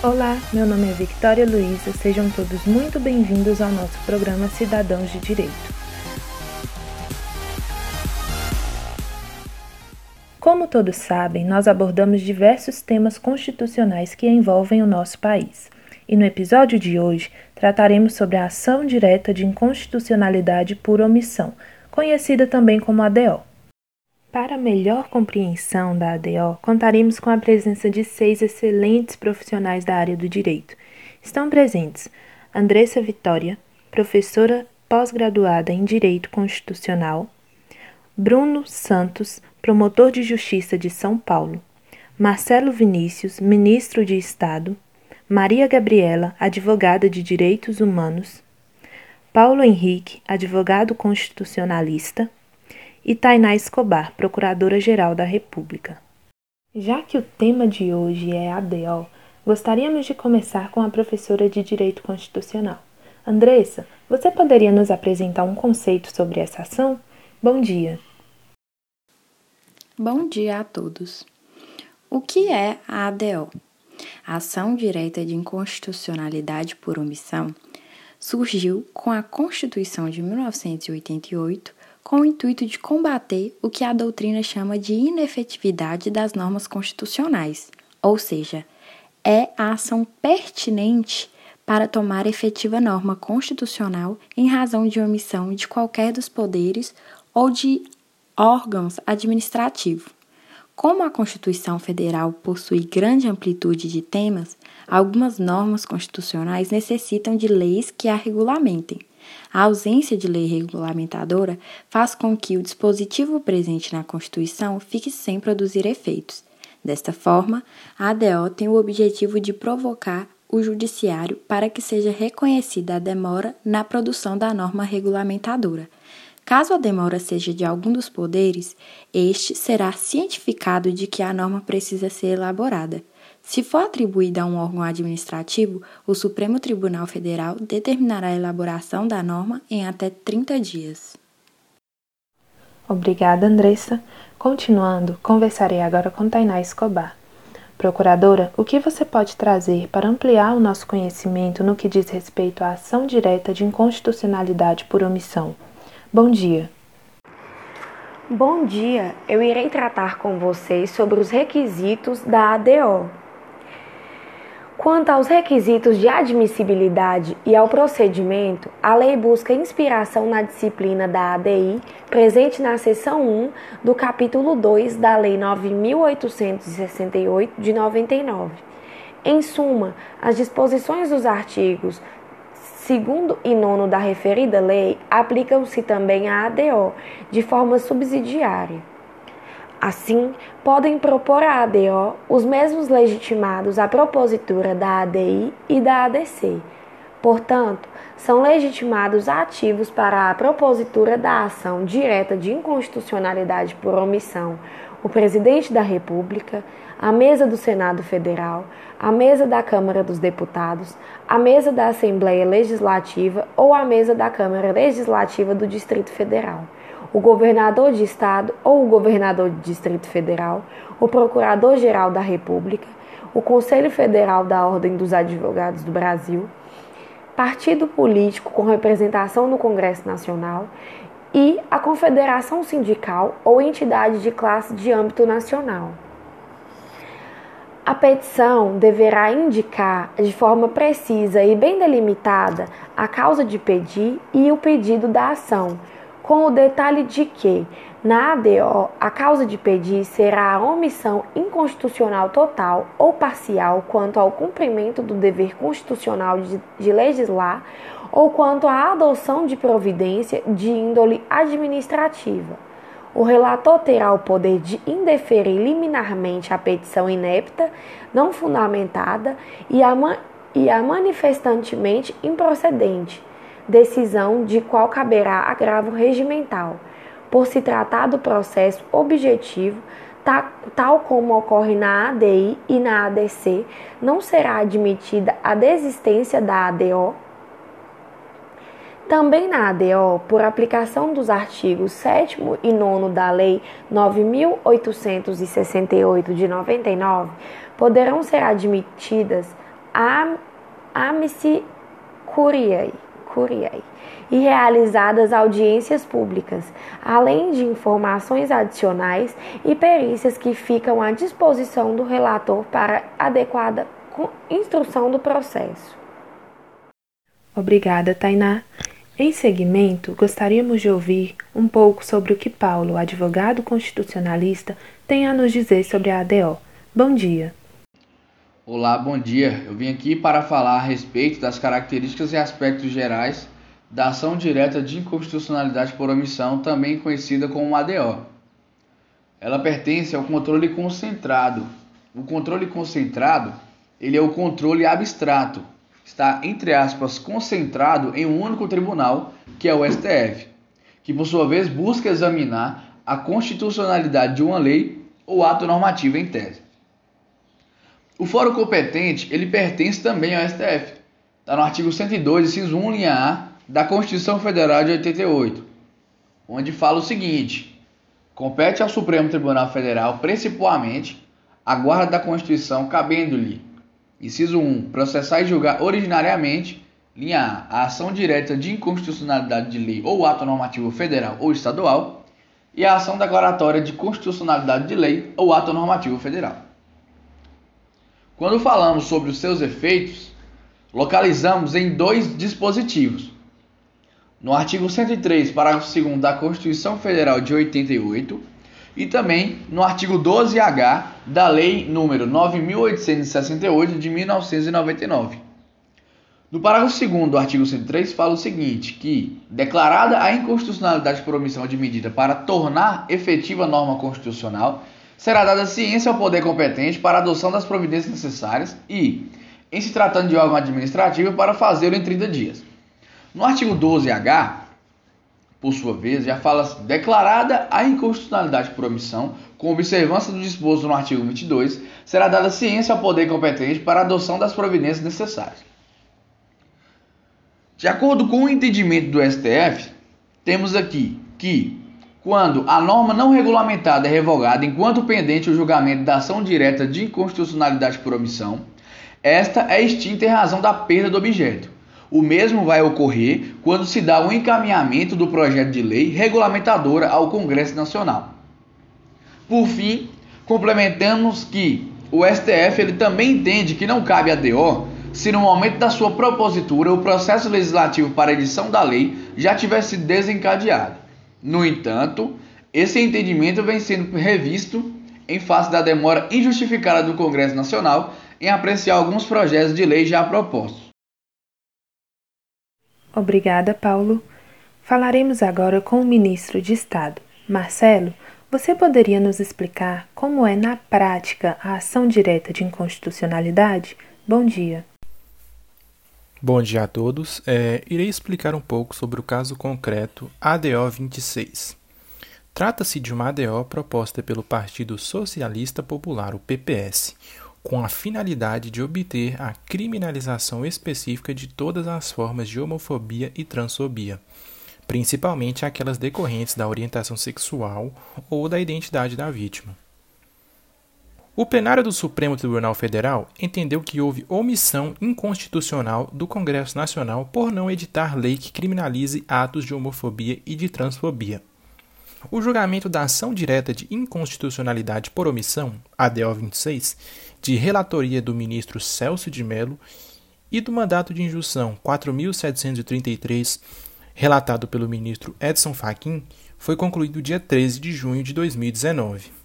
Olá, meu nome é Victoria Luiza, sejam todos muito bem-vindos ao nosso programa Cidadãos de Direito. Como todos sabem, nós abordamos diversos temas constitucionais que envolvem o nosso país. E no episódio de hoje trataremos sobre a ação direta de inconstitucionalidade por omissão, conhecida também como ADO. Para melhor compreensão da ADO, contaremos com a presença de seis excelentes profissionais da área do direito. Estão presentes Andressa Vitória, professora pós-graduada em Direito Constitucional, Bruno Santos, promotor de Justiça de São Paulo, Marcelo Vinícius, ministro de Estado, Maria Gabriela, advogada de Direitos Humanos, Paulo Henrique, advogado constitucionalista, e Tainá Escobar, Procuradora-Geral da República. Já que o tema de hoje é ADO, gostaríamos de começar com a professora de Direito Constitucional. Andressa, você poderia nos apresentar um conceito sobre essa ação? Bom dia. Bom dia a todos. O que é a ADO? A ação direta de inconstitucionalidade por omissão surgiu com a Constituição de 1988 com o intuito de combater o que a doutrina chama de inefetividade das normas constitucionais, ou seja, é a ação pertinente para tomar efetiva norma constitucional em razão de omissão de qualquer dos poderes ou de órgãos administrativos. Como a Constituição Federal possui grande amplitude de temas, algumas normas constitucionais necessitam de leis que a regulamentem. A ausência de lei regulamentadora faz com que o dispositivo presente na Constituição fique sem produzir efeitos. Desta forma, a ADO tem o objetivo de provocar o Judiciário para que seja reconhecida a demora na produção da norma regulamentadora. Caso a demora seja de algum dos poderes, este será cientificado de que a norma precisa ser elaborada. Se for atribuída a um órgão administrativo, o Supremo Tribunal Federal determinará a elaboração da norma em até 30 dias. Obrigada, Andressa. Continuando, conversarei agora com Tainá Escobar. Procuradora, o que você pode trazer para ampliar o nosso conhecimento no que diz respeito à ação direta de inconstitucionalidade por omissão? Bom dia. Bom dia, eu irei tratar com vocês sobre os requisitos da ADO, Quanto aos requisitos de admissibilidade e ao procedimento, a lei busca inspiração na disciplina da ADI, presente na seção 1 do capítulo 2 da Lei 9868 de 99. Em suma, as disposições dos artigos 2 e 9 da referida lei aplicam-se também à ADO, de forma subsidiária. Assim, podem propor à ADO os mesmos legitimados à propositura da ADI e da ADC. Portanto, são legitimados ativos para a propositura da ação direta de inconstitucionalidade por omissão o presidente da República, a mesa do Senado Federal, a mesa da Câmara dos Deputados, a mesa da Assembleia Legislativa ou a mesa da Câmara Legislativa do Distrito Federal o governador de estado ou o governador de Distrito Federal, o Procurador-Geral da República, o Conselho Federal da Ordem dos Advogados do Brasil, partido político com representação no Congresso Nacional e a confederação sindical ou entidade de classe de âmbito nacional. A petição deverá indicar de forma precisa e bem delimitada a causa de pedir e o pedido da ação com o detalhe de que, na ADO, a causa de pedir será a omissão inconstitucional total ou parcial quanto ao cumprimento do dever constitucional de, de legislar ou quanto à adoção de providência de índole administrativa. O relator terá o poder de indeferir liminarmente a petição inepta, não fundamentada e a, e a manifestantemente improcedente, decisão de qual caberá agravo regimental, por se tratar do processo objetivo, tal como ocorre na ADI e na ADC, não será admitida a desistência da ADO. Também na ADO, por aplicação dos artigos 7 e 9 da Lei 9.868 de 99, poderão ser admitidas amici curiae, e realizadas audiências públicas, além de informações adicionais e perícias que ficam à disposição do relator para adequada instrução do processo. Obrigada, Tainá. Em seguimento, gostaríamos de ouvir um pouco sobre o que Paulo, advogado constitucionalista, tem a nos dizer sobre a ADO. Bom dia. Olá, bom dia. Eu vim aqui para falar a respeito das características e aspectos gerais da ação direta de inconstitucionalidade por omissão, também conhecida como ADO. Ela pertence ao controle concentrado. O controle concentrado, ele é o controle abstrato, está entre aspas concentrado em um único tribunal, que é o STF, que por sua vez busca examinar a constitucionalidade de uma lei ou ato normativo em tese. O fórum competente, ele pertence também ao STF. Está no artigo 102, inciso 1, linha A, da Constituição Federal de 88, onde fala o seguinte: compete ao Supremo Tribunal Federal, principalmente, a guarda da Constituição, cabendo-lhe, inciso 1, processar e julgar originariamente, linha A, a ação direta de inconstitucionalidade de lei ou ato normativo federal ou estadual, e a ação declaratória de constitucionalidade de lei ou ato normativo federal. Quando falamos sobre os seus efeitos, localizamos em dois dispositivos no artigo 103, parágrafo 2 da Constituição Federal de 88 e também no artigo 12H da Lei número 9868 de 1999. No parágrafo 2 do artigo 103 fala o seguinte, que declarada a inconstitucionalidade por omissão de medida para tornar efetiva a norma constitucional, será dada ciência ao poder competente para a adoção das providências necessárias e, em se tratando de órgão administrativo, para fazê-lo em 30 dias. No artigo 12H, por sua vez, já fala assim, declarada a inconstitucionalidade por omissão, com observância do disposto no artigo 22, será dada ciência ao poder competente para a adoção das providências necessárias. De acordo com o entendimento do STF, temos aqui que, quando a norma não regulamentada é revogada enquanto pendente o julgamento da ação direta de inconstitucionalidade por omissão, esta é extinta em razão da perda do objeto o mesmo vai ocorrer quando se dá o um encaminhamento do projeto de lei regulamentadora ao Congresso Nacional. Por fim, complementamos que o STF ele também entende que não cabe a DO se no momento da sua propositura o processo legislativo para edição da lei já tivesse desencadeado. No entanto, esse entendimento vem sendo revisto em face da demora injustificada do Congresso Nacional em apreciar alguns projetos de lei já propostos. Obrigada, Paulo. Falaremos agora com o ministro de Estado. Marcelo, você poderia nos explicar como é na prática a ação direta de inconstitucionalidade? Bom dia. Bom dia a todos. É, irei explicar um pouco sobre o caso concreto ADO 26. Trata-se de uma ADO proposta pelo Partido Socialista Popular, o PPS, com a finalidade de obter a criminalização específica de todas as formas de homofobia e transfobia, principalmente aquelas decorrentes da orientação sexual ou da identidade da vítima. O plenário do Supremo Tribunal Federal entendeu que houve omissão inconstitucional do Congresso Nacional por não editar lei que criminalize atos de homofobia e de transfobia. O julgamento da ação direta de inconstitucionalidade por omissão, ADO 26, de relatoria do ministro Celso de Mello e do mandato de injunção 4733, relatado pelo ministro Edson Fachin, foi concluído dia 13 de junho de 2019.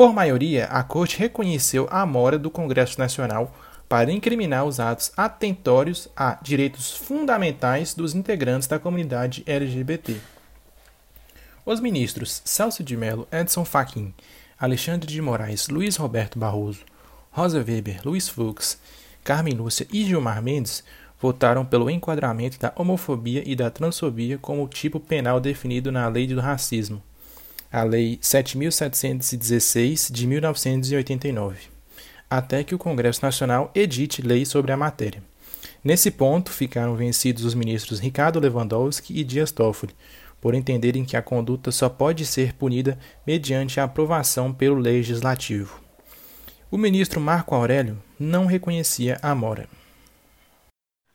Por maioria, a Corte reconheceu a mora do Congresso Nacional para incriminar os atos atentórios a direitos fundamentais dos integrantes da comunidade LGBT. Os ministros Celso de Mello, Edson Fachin, Alexandre de Moraes, Luiz Roberto Barroso, Rosa Weber, Luiz Fux, Carmen Lúcia e Gilmar Mendes votaram pelo enquadramento da homofobia e da transfobia como tipo penal definido na Lei do Racismo, a Lei 7.716 de 1989, até que o Congresso Nacional edite lei sobre a matéria. Nesse ponto, ficaram vencidos os ministros Ricardo Lewandowski e Dias Toffoli, por entenderem que a conduta só pode ser punida mediante a aprovação pelo legislativo. O ministro Marco Aurélio não reconhecia a Amora.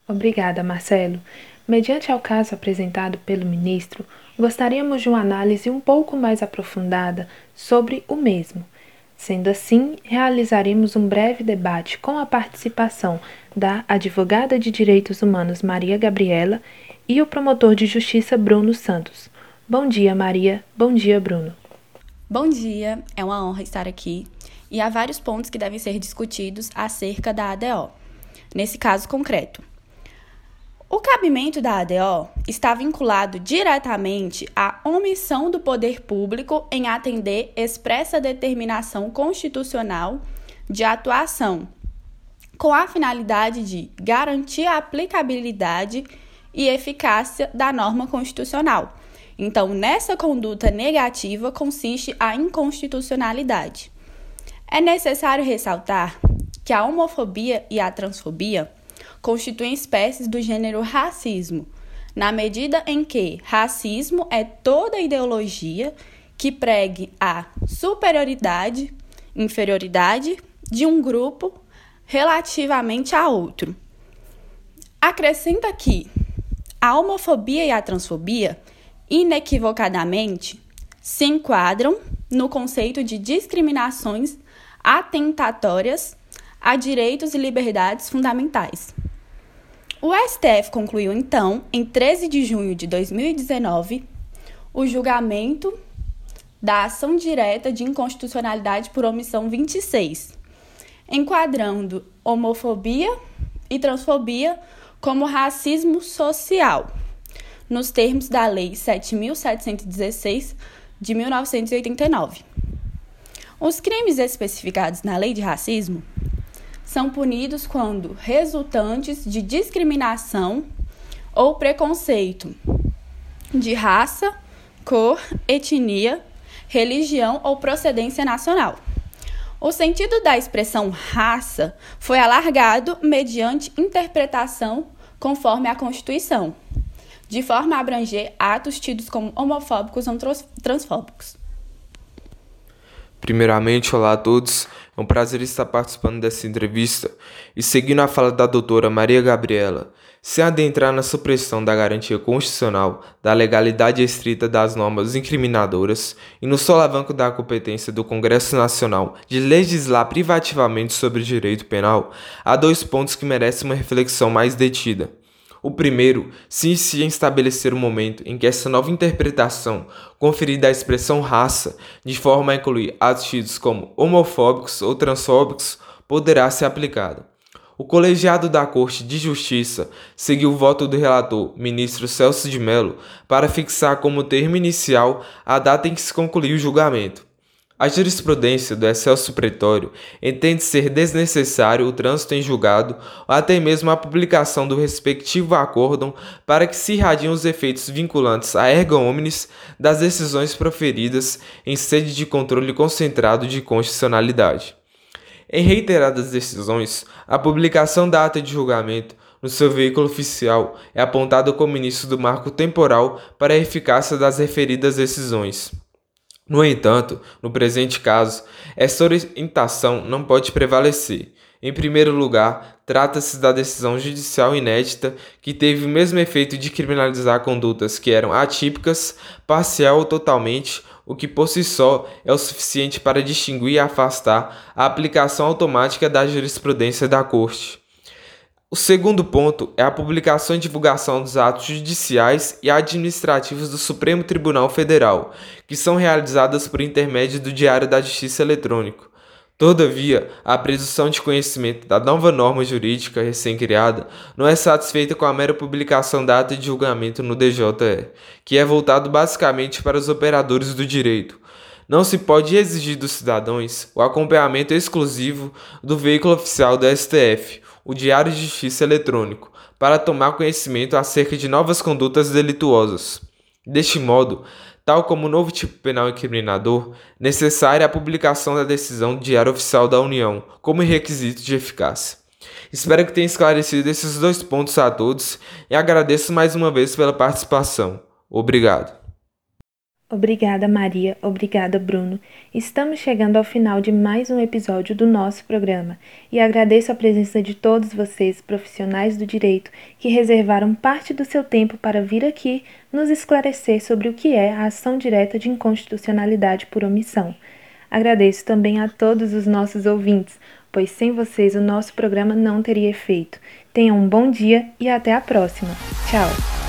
Obrigada, Marcelo. Mediante ao caso apresentado pelo ministro, gostaríamos de uma análise um pouco mais aprofundada sobre o mesmo. Sendo assim, realizaremos um breve debate com a participação da advogada de direitos humanos Maria Gabriela e o promotor de justiça Bruno Santos. Bom dia, Maria. Bom dia, Bruno. Bom dia, é uma honra estar aqui e há vários pontos que devem ser discutidos acerca da ADO. Nesse caso concreto, o cabimento da ADO está vinculado diretamente à omissão do poder público em atender expressa determinação constitucional de atuação, com a finalidade de garantir a aplicabilidade e eficácia da norma constitucional. Então, nessa conduta negativa consiste a inconstitucionalidade. É necessário ressaltar que a homofobia e a transfobia constituem espécies do gênero racismo, na medida em que racismo é toda ideologia que pregue a superioridade, inferioridade de um grupo relativamente a outro. Acrescenta que a homofobia e a transfobia, inequivocadamente, se enquadram no conceito de discriminações atentatórias a direitos e liberdades fundamentais. O STF concluiu então, em 13 de junho de 2019, o julgamento da ação direta de inconstitucionalidade por omissão 26, enquadrando homofobia e transfobia como racismo social, nos termos da Lei 7716 de 1989. Os crimes especificados na Lei de Racismo são punidos quando resultantes de discriminação ou preconceito de raça, cor, etnia, religião ou procedência nacional. O sentido da expressão raça foi alargado mediante interpretação conforme a Constituição, de forma a abranger atos tidos como homofóbicos ou transfóbicos. Primeiramente, olá a todos. É um prazer estar participando dessa entrevista e seguindo a fala da doutora Maria Gabriela, sem adentrar na supressão da garantia constitucional da legalidade estrita das normas incriminadoras e no solavanco da competência do Congresso Nacional de legislar privativamente sobre direito penal, há dois pontos que merecem uma reflexão mais detida. O primeiro se inicia em estabelecer o momento em que essa nova interpretação conferida à expressão raça, de forma a incluir atos tidos como homofóbicos ou transfóbicos, poderá ser aplicada. O colegiado da Corte de Justiça seguiu o voto do relator, ministro Celso de Mello, para fixar como termo inicial a data em que se concluiu o julgamento. A jurisprudência do excelso pretório entende ser desnecessário o trânsito em julgado ou até mesmo a publicação do respectivo acórdão para que se irradiem os efeitos vinculantes a erga omnes das decisões proferidas em sede de controle concentrado de constitucionalidade. Em reiteradas decisões, a publicação da ata de julgamento no seu veículo oficial é apontada como início do marco temporal para a eficácia das referidas decisões. No entanto, no presente caso, essa orientação não pode prevalecer. Em primeiro lugar, trata-se da decisão judicial inédita que teve o mesmo efeito de criminalizar condutas que eram atípicas, parcial ou totalmente, o que por si só é o suficiente para distinguir e afastar a aplicação automática da jurisprudência da Corte. O segundo ponto é a publicação e divulgação dos atos judiciais e administrativos do Supremo Tribunal Federal, que são realizadas por intermédio do Diário da Justiça Eletrônico. Todavia, a presunção de conhecimento da nova norma jurídica recém-criada não é satisfeita com a mera publicação da ata de julgamento no DJE, que é voltado basicamente para os operadores do direito. Não se pode exigir dos cidadãos o acompanhamento exclusivo do veículo oficial do STF, o Diário de Justiça Eletrônico, para tomar conhecimento acerca de novas condutas delituosas. Deste modo, tal como o novo tipo penal incriminador, necessária a publicação da decisão do Diário Oficial da União como requisito de eficácia. Espero que tenha esclarecido esses dois pontos a todos e agradeço mais uma vez pela participação. Obrigado. Obrigada, Maria. Obrigada, Bruno. Estamos chegando ao final de mais um episódio do nosso programa e agradeço a presença de todos vocês, profissionais do direito, que reservaram parte do seu tempo para vir aqui nos esclarecer sobre o que é a ação direta de inconstitucionalidade por omissão. Agradeço também a todos os nossos ouvintes, pois sem vocês o nosso programa não teria efeito. Tenham um bom dia e até a próxima. Tchau!